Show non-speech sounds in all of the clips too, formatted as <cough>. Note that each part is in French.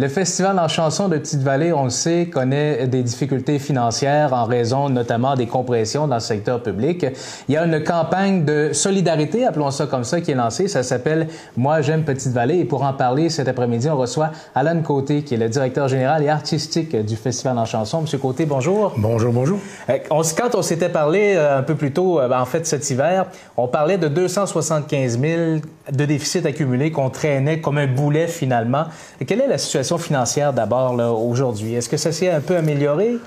Le Festival en chanson de Petite-Vallée, on le sait, connaît des difficultés financières en raison notamment des compressions dans le secteur public. Il y a une campagne de solidarité, appelons ça comme ça, qui est lancée. Ça s'appelle Moi j'aime Petite-Vallée. Et pour en parler cet après-midi, on reçoit Alan Côté, qui est le directeur général et artistique du Festival en chanson. Monsieur Côté, bonjour. Bonjour, bonjour. Euh, quand on s'était parlé euh, un peu plus tôt, euh, en fait cet hiver, on parlait de 275 000 de déficit accumulé qu'on traînait comme un boulet finalement. quelle est la situation financière d'abord aujourd'hui? Est-ce que ça s'est un peu amélioré?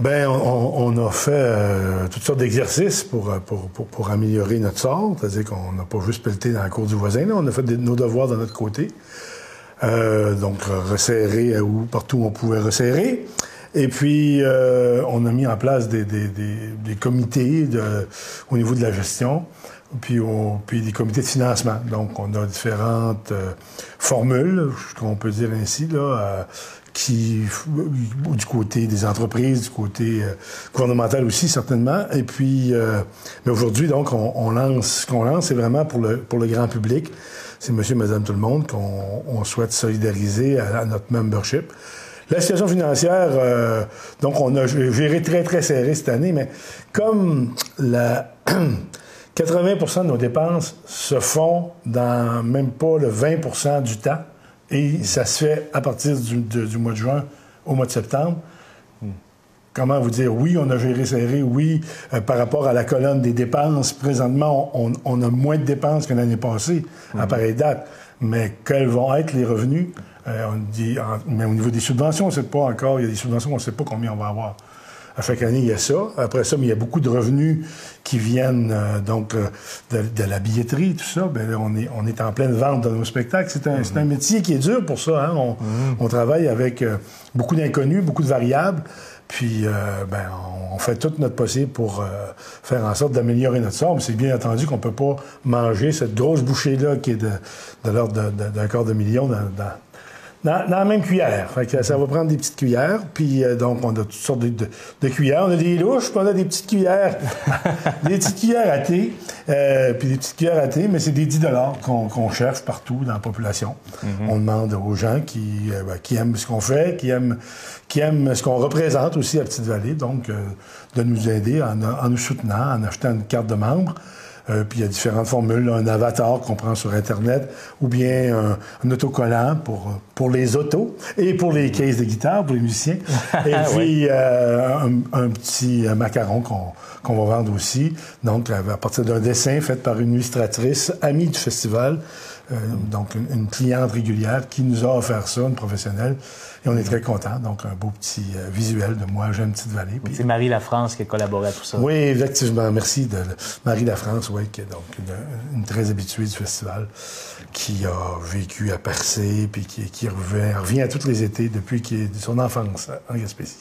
Ben, on, a fait euh, toutes sortes d'exercices pour, pour, pour, améliorer notre sort. C'est-à-dire qu'on n'a pas juste pelleté dans la cour du voisin, on a fait nos devoirs de notre côté. Euh, donc, resserrer où, partout où on pouvait resserrer. Et puis, euh, on a mis en place des, des, comités au niveau de la gestion, puis, puis des comités de financement. Donc, on a différentes euh, formules, qu'on peut dire ainsi, là, euh, qui, du côté des entreprises, du côté gouvernemental aussi, certainement. Et puis, mais aujourd'hui, donc, on, on, lance, ce qu'on lance, c'est vraiment pour le, pour le grand public. C'est monsieur, madame, tout le monde qu'on on souhaite solidariser à notre membership. La situation financière, euh, donc on a géré très, très serré cette année, mais comme la <clears throat> 80% de nos dépenses se font dans même pas le 20% du temps, et ça se fait à partir du, mois de juin au mois de septembre, comment vous dire, oui, on a géré serré, oui, euh, par rapport à la colonne des dépenses, présentement, on, a moins de dépenses que l'année passée à pareille date. Mais quels vont être les revenus? Euh, on dit, mais au niveau des subventions, on ne sait pas encore. Il y a des subventions, on ne sait pas combien on va avoir. À chaque année, il y a ça. Après ça, mais il y a beaucoup de revenus qui viennent euh, donc euh, de, la billetterie, tout ça. Bien, on, est, on est en pleine vente de nos spectacles. C'est un, un, métier qui est dur pour ça. Hein? On, mm-hmm. on, travaille avec beaucoup d'inconnus, beaucoup de variables. Puis, ben, on fait tout notre possible pour faire en sorte d'améliorer notre sort. Mais c'est bien entendu qu'on ne peut pas manger cette grosse bouchée-là qui est de, de l'ordre d'un quart de million dans, dans dans, la même cuillère. Fait que ça va prendre des petites cuillères. Puis euh, donc, on a toutes sortes de, cuillères. On a des louches, puis on a des petites cuillères. <laughs> des petites cuillères à thé. Euh, puis des petites cuillères à thé, mais c'est des 10 qu'on cherche partout dans la population. Mm-hmm. On demande aux gens qui, euh, ben, qui aiment ce qu'on fait, qui aiment, qui aiment ce qu'on représente aussi à Petite-Vallée, donc de nous aider en, en, nous soutenant, en achetant une carte de membre. Euh, puis il y a différentes formules, un avatar qu'on prend sur Internet, ou bien un, autocollant pour, pour les autos et pour les cases de guitare, pour les musiciens. <laughs> Et puis euh, un, petit macaron qu'on va vendre aussi. Donc, à partir d'un dessin fait par une illustratrice amie du festival, euh, donc une, cliente régulière qui nous a offert ça, une professionnelle. Et on est très contents. Donc, un beau petit euh, visuel de moi, j'aime Petite Vallée. C'est Marie Lafrance qui a collaboré à tout ça. Oui, effectivement. Merci de Marie Lafrance, oui, qui est donc une, très habituée du festival, qui a vécu à Percé, puis qui, qui revient, revient, à tous les étés depuis son enfance en Gaspésie.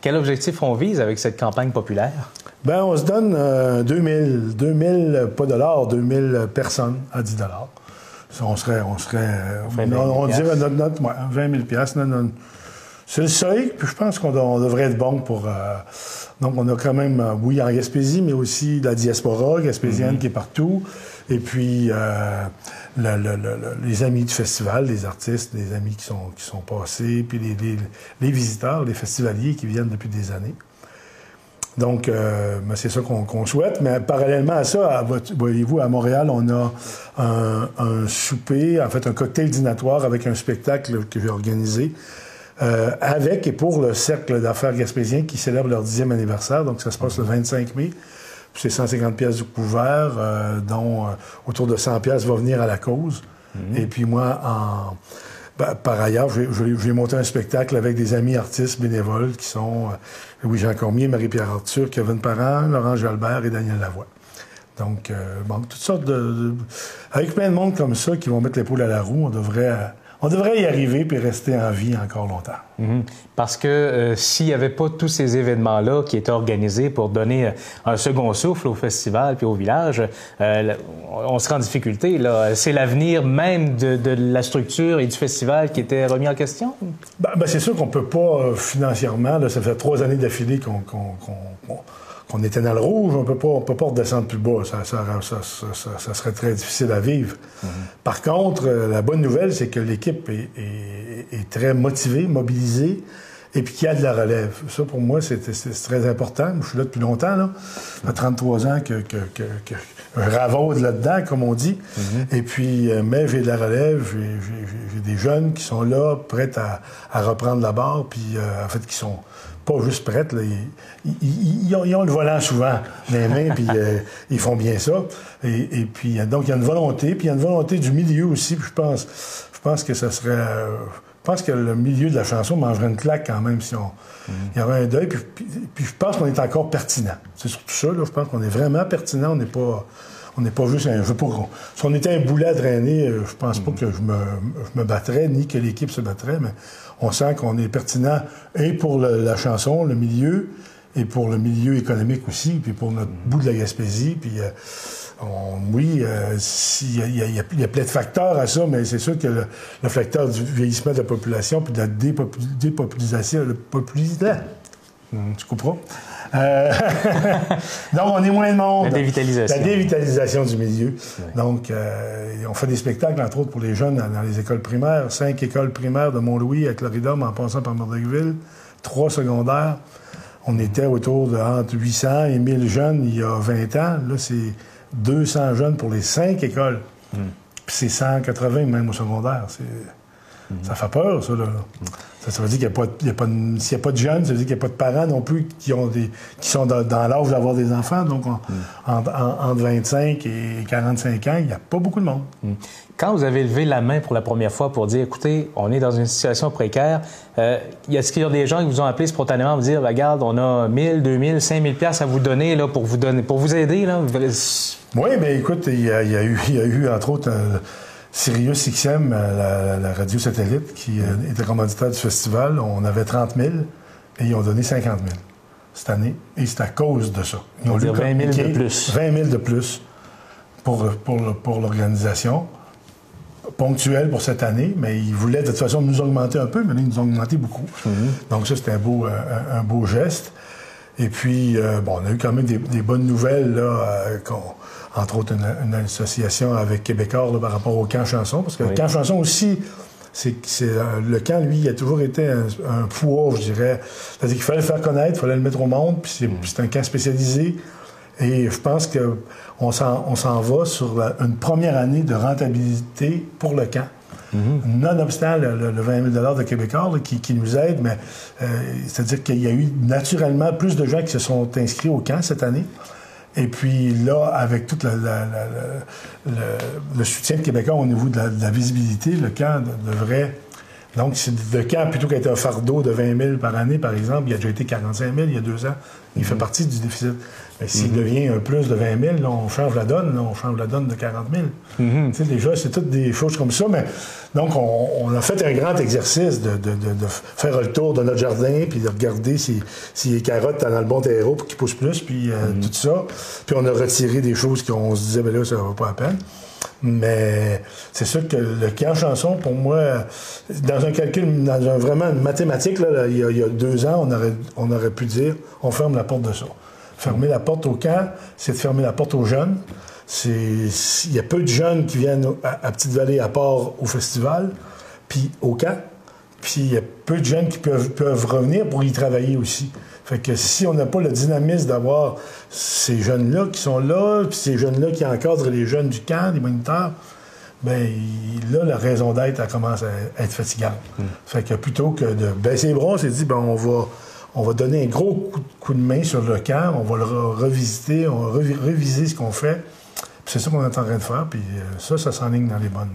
Quel objectif on vise avec cette campagne populaire? Ben, on se donne 2000, 2000, pas dollars, 2000 personnes à 10 dollars on serait, on serait, on, dirait notre note, 20 000 pièces. C'est le seuil, puis je pense qu'on devrait être bon pour. Euh, donc, on a quand même, euh, oui, en Gaspésie, mais aussi la diaspora gaspésienne mm-hmm. qui est partout. Et puis, euh, les amis du festival, les artistes, les amis qui sont, qui sont passés, puis les, les visiteurs, les festivaliers qui viennent depuis des années. Donc, euh, ben, c'est ça qu'on souhaite. Mais parallèlement à ça, voyez-vous, à Montréal, on a un, souper, en fait, un cocktail dînatoire avec un spectacle que j'ai organisé euh, avec et pour le Cercle d'affaires gaspésien qui célèbre leur dixième anniversaire. Donc, ça se passe le 25 mai. C'est 150 pièces du couvert, euh, dont autour de 100 pièces va venir à la cause. Mm-hmm. Et puis moi, en bah, par ailleurs, j'ai monté un spectacle avec des amis artistes bénévoles qui sont euh, Louis-Jean Cormier, Marie-Pierre Arthur, Kevin Parent, Laurent Jalbert et Daniel Lavoie. Donc, euh, bon, toutes sortes de, Avec plein de monde comme ça qui vont mettre l'épaule à la roue, on devrait on devrait y arriver puis rester en vie encore longtemps. Mhm. Parce que euh, s'il n'y avait pas tous ces événements-là qui étaient organisés pour donner euh, un second souffle au festival puis au village, euh, on serait en difficulté. C'est l'avenir même de, la structure et du festival qui était remis en question? Ben, ben c'est sûr qu'on peut pas financièrement, ça fait trois années d'affilée qu'on on était dans le rouge, on peut pas, peut pas redescendre plus bas. Ça, ça, serait très difficile à vivre. Mm-hmm. Par contre, euh, la bonne nouvelle, c'est que l'équipe est, très motivée, mobilisée, et puis qu'il y a de la relève. Ça, pour moi, c'est très important. Je suis là depuis longtemps, là. Ça fait 33 ans que, que, que, que un ravaude là-dedans, comme on dit. Mm-hmm. Et puis, euh, mais j'ai de la relève, j'ai des jeunes qui sont là, prêts à, à reprendre la barre, puis euh, en fait, qui sont pas juste prêtes. Là. Ils, ont, le volant souvent dans les mains, puis euh, ils font bien ça. Et, puis, donc, il y a une volonté, puis il y a une volonté du milieu aussi. Puis je pense, je pense que ça serait... Euh, je pense que le milieu de la chanson mangerait une claque quand même si on... Il y aurait un deuil. Puis, je pense qu'on est encore pertinent. C'est surtout ça, là. Je pense qu'on est vraiment pertinent. On n'est pas... On n'est pas juste un jeu pour. Si on était un boulet à drainer, euh, je pense pas que je me, je me battrais, ni que l'équipe se battrait, mais on sent qu'on est pertinent et pour la chanson, le milieu, et pour le milieu économique aussi, puis pour notre bout de la Gaspésie. Puis, euh, oui, euh, il y, a plein de facteurs à ça, mais c'est sûr que le, facteur du vieillissement de la population, puis de la dépopulisation, le populisme, tu comprends? Euh, <laughs> donc, on est moins de monde. La dévitalisation. La dévitalisation du milieu. Donc, euh, on fait des spectacles, entre autres, pour les jeunes dans les écoles primaires. Cinq écoles primaires de Mont-Louis à Cloridum en passant par Murdochville. Trois secondaires. On était autour de entre 800 et 1000 jeunes il y a 20 ans. Là, c'est 200 jeunes pour les cinq écoles. Hmm. Puis c'est 180 même au secondaire. Ça fait peur, ça, là. Ça, veut dire qu'il n'y a, pas de, s'il n'y a pas de jeunes, ça veut dire qu'il n'y a pas de parents non plus qui, ont des, qui sont dans, l'âge d'avoir des enfants. Donc, mm. entre 25 et 45 ans, il n'y a pas beaucoup de monde. Mm. Quand vous avez levé la main pour la première fois pour dire, écoutez, on est dans une situation précaire, euh, est-ce qu'il y a des gens qui vous ont appelé spontanément pour dire, regarde, on a 1000, 2000, 5000 pièces à vous donner là, pour vous donner, pour vous aider? Là? Oui, mais écoute, il y, a, eu, il y a eu, entre autres, Sirius XM, euh, la, radio satellite, qui euh, était commanditaire du festival, on avait 30 000 et ils ont donné 50 000 cette année. Et c'est à cause de ça. Ils ont dire 20 000 de plus. 20 000 de plus pour, pour, pour l'organisation. Ponctuel pour cette année, mais ils voulaient de toute façon nous augmenter un peu, mais là, ils nous ont augmenté beaucoup. Mm-hmm. Donc ça, c'était un beau, un, beau geste. Et puis, euh, bon, on a eu quand même des, bonnes nouvelles, là, entre autres une, association avec Québécois par rapport au camp chanson, parce que le camp chanson aussi, c'est, euh, le camp, lui, il a toujours été un, poids, je dirais. C'est-à-dire qu'il fallait le faire connaître, il fallait le mettre au monde, puis c'est, mm. un camp spécialisé. Et je pense qu'on s'en, on s'en va sur une première année de rentabilité pour le camp. Mm-hmm. Nonobstant le, 20 000 de Québécois qui, nous aide, mais euh, c'est-à-dire qu'il y a eu naturellement plus de gens qui se sont inscrits au camp cette année. Et puis là, avec tout le, soutien de Québécois au niveau de la, visibilité, le camp devrait... Donc, le camp, plutôt qu'être un fardeau de 20 000 par année, par exemple, il a déjà été 45 000 il y a deux ans. Il fait mhm. partie du déficit. Mais s'il mhm. devient un plus de 20 000, là, on change la donne. Là, on change la donne de 40 000. Mhm. Tu sais, déjà, c'est toutes des choses comme ça. Mais donc, on, a fait un grand exercice de, faire le tour de notre jardin, puis de regarder si, si les carottes dans le bon terreau pour qu'ils poussent plus, puis euh, tout ça. Puis on a retiré des choses qu'on se disait, ben là, ça va pas à peine. Mais c'est sûr que le camp chanson, pour moi, dans un calcul, dans un vraiment mathématique, là, il, y a, deux ans, on aurait, on aurait pu dire on ferme la porte de ça. Fermer la porte au camp, c'est de fermer la porte aux jeunes. Il y a peu de jeunes qui viennent à, Petite-Vallée à part au festival, puis au camp. Puis il y a peu de jeunes qui peuvent, peuvent revenir pour y travailler aussi. Fait que si on n'a pas le dynamisme d'avoir ces jeunes-là qui sont là, puis ces jeunes-là qui encadrent les jeunes du camp, les moniteurs, ben là, la raison d'être, elle commence à être fatigante. Hmm. Fait que plutôt que de baisser les bras, on s'est dit, ben on va, on va donner un gros coup de, main sur le camp, on va le revisiter, on va reviser ce qu'on fait. c'est ça qu'on est en train de faire, puis euh, ça, ça s'enligne dans les bonnes.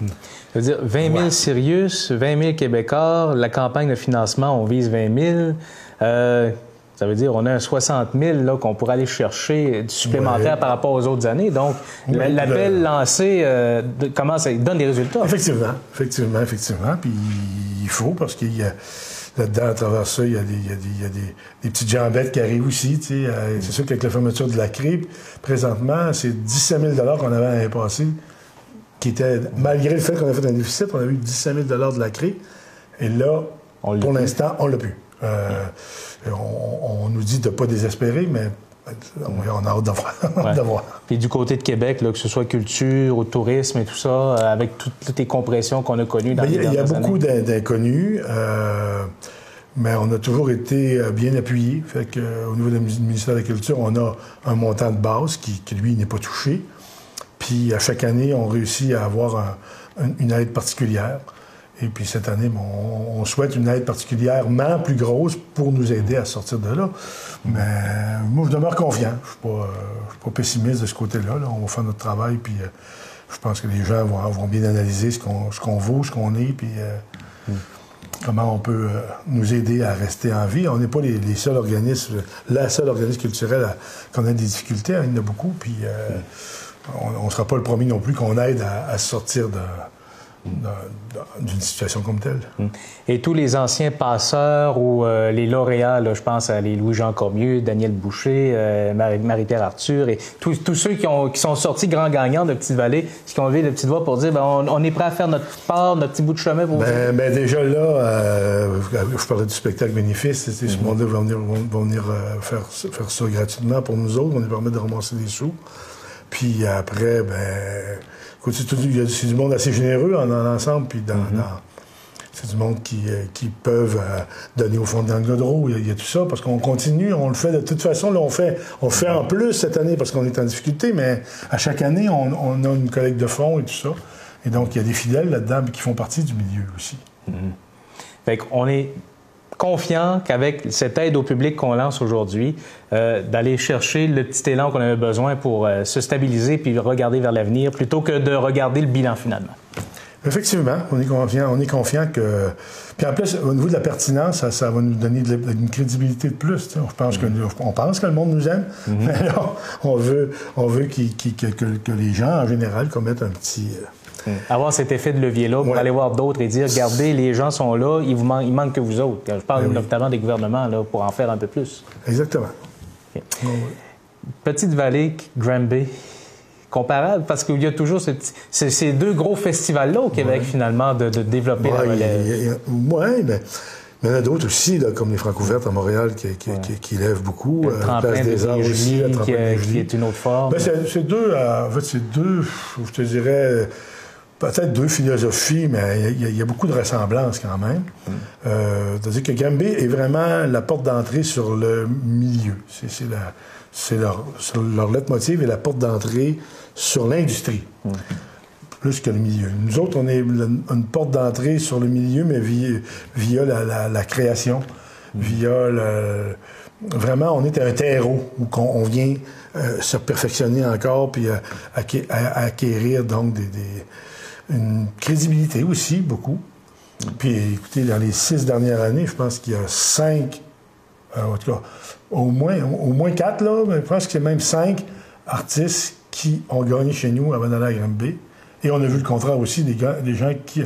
Hmm. Ça veut dire 20 000 Sirius, 20 000 Québécois, la campagne de financement, on vise 20 000. Euh, ça veut dire qu'on a un 60 000 qu'on pourrait aller chercher supplémentaire par rapport aux autres années. Donc, l'appel lancé euh, commence à, donne des résultats. Effectivement, effectivement, effectivement. Puis il faut parce qu'il y a là-dedans, à travers ça, il y a des, il y a des, il y a des, petites jambettes qui arrivent aussi. Euh, c'est sûr qu'avec la fermeture de la CRIP, présentement, c'est 17 000 qu'on avait l'année passée, qui était, malgré le fait qu'on a fait un déficit, on a eu 17 000 de la CRIP. Et là, pour l'instant, on l'a plus. Euh, on, nous dit de ne pas désespérer, mais on a hâte <laughs> d'avoir. Puis du côté de Québec, là, que ce soit culture ou tourisme et tout ça, euh, avec toutes, les compressions qu'on a connues dans ben, les Il y a beaucoup d'inconnus, euh, mais on a toujours été euh, bien appuyés. Fait que, au niveau du ministère de la Culture, on a un montant de base qui, lui, n'est pas touché. Puis à chaque année, on réussit à avoir une aide particulière. Et puis cette année, on, souhaite une aide particulièrement plus grosse pour nous aider à sortir de là. Mais moi, je demeure confiant. Je ne suis, pas pessimiste de ce côté-là. On va faire notre travail, puis euh, je pense que les gens vont, bien analyser ce qu'on vaut, ce qu'on est, puis euh, comment on peut euh, nous aider à rester en vie. On n'est pas les, seuls organismes, la seule organisme culturelle qu'on a des difficultés. Hein, il y en a beaucoup, puis on ne sera pas le premier non plus qu'on aide à, à sortir de d'une situation comme telle. Hmm. Et tous les anciens passeurs ou euh, les lauréats, je pense à les Louis-Jean Cormieux, Daniel Boucher, euh, Marie-Pierre Arthur, et tous, ceux qui, ont, qui, sont sortis grands gagnants de Petite-Vallée, qui ont levé de Petite Voix pour dire ben, on, est prêt à faire notre part, notre petit bout de chemin pour ben, ben déjà là, euh, je parlais du spectacle bénéfice, ce hmm. monde-là va venir, venir faire, faire ça gratuitement pour nous autres, on nous permet de ramasser des sous. Puis après, ben c'est du monde assez généreux en, ensemble, puis mm-hmm. c'est du monde qui, euh, qui peuvent euh, donner au fond de l'angle Il, y, a tout ça, parce qu'on continue, on le fait de toute façon. Là, on fait, on fait en plus cette année parce qu'on est en difficulté, mais à chaque année, on, a une collecte de fonds et tout ça. Et donc, il y a des fidèles là-dedans qui font partie du milieu aussi. Mm-hmm. Fait qu'on est confiant qu'avec cette aide au public qu'on lance aujourd'hui, euh, d'aller chercher le petit élan qu'on avait besoin pour euh, se stabiliser puis regarder vers l'avenir plutôt que de regarder le bilan finalement. Effectivement, on est confiant, on est confiant que. Puis en plus, au niveau de la pertinence, ça, va nous donner une crédibilité de plus. Je pense que, on pense que le monde nous aime, mm-hmm. <laughs> mais là, on veut, on veut que, les gens, en général, commettent un petit, euh, <laughs> Avoir cet effet de levier-là pour aller voir d'autres et dire, regardez, les gens sont là, il, vous il manque que vous autres. Je parle ben notamment des gouvernements là, pour en faire un peu plus. Exactement. Petite vallée, Granby, comparable, parce qu'il y a toujours ces deux gros festivals-là au Québec, finalement, de, développer la relève. Oui, mais... Il y en a d'autres aussi, comme les Francouvertes à Montréal, qui, qui, lèvent beaucoup. Le euh, Place des Arts aussi, qui, qui, est une autre forme. Ben, c'est deux, euh, en fait, c'est deux, je te dirais, peut-être deux philosophies, mais il y, a beaucoup de ressemblances quand même. Mm. Euh, C'est-à-dire que Gambé est vraiment la porte d'entrée sur le milieu. C'est leur, leur lettre motive et la porte d'entrée sur l'industrie. Mm. Plus que le milieu. Nous autres, on est une porte d'entrée sur le milieu, mais via, via la, création, mm. via le, vraiment, on est un terreau où on, vient euh, se perfectionner encore puis euh, acquérir donc des, une crédibilité aussi, beaucoup. Puis écoutez, dans les six dernières années, je pense qu'il y a cinq, euh, en tout cas, au moins, au moins quatre, là, mais je pense que c'est même cinq artistes qui ont gagné chez nous avant d'aller à Granby. Et on a vu le contraire aussi, des, des gens qui.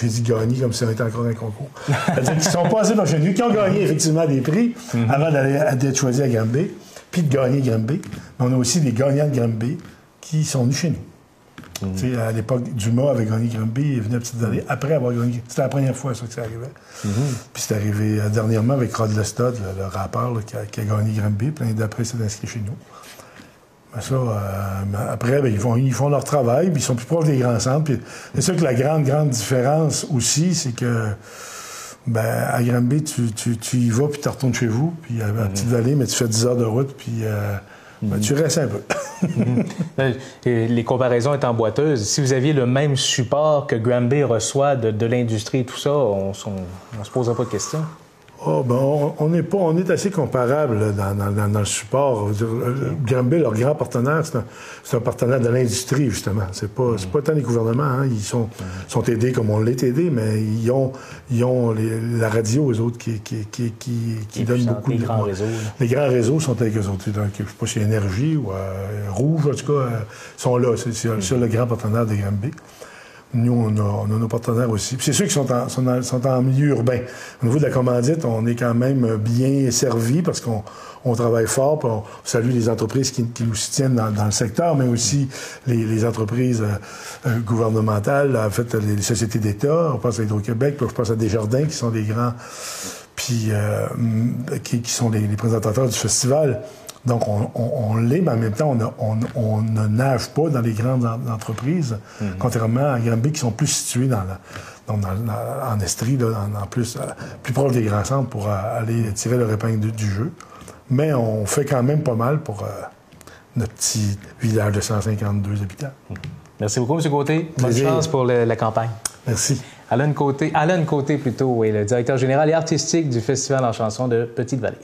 J'ai dit gagner comme si c'était encore un concours. <laughs> C'est-à-dire qu'ils sont passés par chez nous, qui ont gagné effectivement des prix mhm. avant d'aller être choisis à Granby, puis de gagner Granby. Mais on a aussi des gagnants de Granby qui sont venus chez nous. Mm. À l'époque, Dumas avait gagné Granby, il venait à Petite Vallée après avoir gagné. C'était la première fois ça, que ça arrivait. Mm-hmm. Puis c'est arrivé euh, dernièrement avec Rod Lestad, le, rappeur qui, a, gagné Granby, puis l'année d'après, s'est inscrit chez nous. Mais ça, euh, après, ben, ils, font, ils font leur travail, puis ils sont plus proches des grands centres. c'est sûr que la grande, grande différence aussi, c'est que ben, à Granby, tu, tu, tu, y vas, puis tu retournes chez vous, puis à, mm-hmm. Petite Vallée, mais tu fais 10 heures de route, puis euh, ben, tu restes un peu. <laughs> Les comparaisons étant boiteuses, si vous aviez le même support que Granby reçoit de, l'industrie et tout ça, on ne se poserait pas de questions. Oh, ben on, est pas, on est assez comparable dans, dans, dans, le support. Granby, leur grand partenaire, c'est un, partenaire de l'industrie, justement. C'est pas, c'est pas tant les gouvernements. Hein. Ils sont, sont aidés comme on l'est aidé, mais ils ont, ils ont la radio, eux autres, qui, qui, qui, qui, donnent beaucoup. Les grands réseaux. Les grands réseaux sont avec eux autres. Donc, je sais pas si Énergie ou euh, Rouge, en tout cas, euh, sont là. C'est, c'est, le grand partenaire de Granby. Nous, on a, nos partenaires aussi. c'est ceux qui sont en, sont, en, milieu urbain. Au niveau de la commandite, on est quand même bien servi parce qu'on on travaille fort. Puis on salue les entreprises qui, nous soutiennent dans, le secteur, mais aussi les, entreprises euh, euh, gouvernementales, en fait, les, sociétés d'État. On pense à Hydro-Québec, puis je pense à Desjardins, qui sont des grands, puis euh, qui, sont les, présentateurs du festival. Donc, on, l'est, mais en même temps, on, ne nage pas dans les grandes entreprises, mm-hmm. contrairement à Granby qui sont plus situés dans en Estrie, en, plus, euh, plus proche des grands centres pour aller tirer le épingle du, jeu. Mais on fait quand même pas mal pour notre petit village de 152 habitants. Merci beaucoup, M. Côté. Bonne chance pour la campagne. Merci. Alain Côté, Alain Côté plutôt, oui, le directeur général et artistique du Festival en chanson de Petite-Vallée.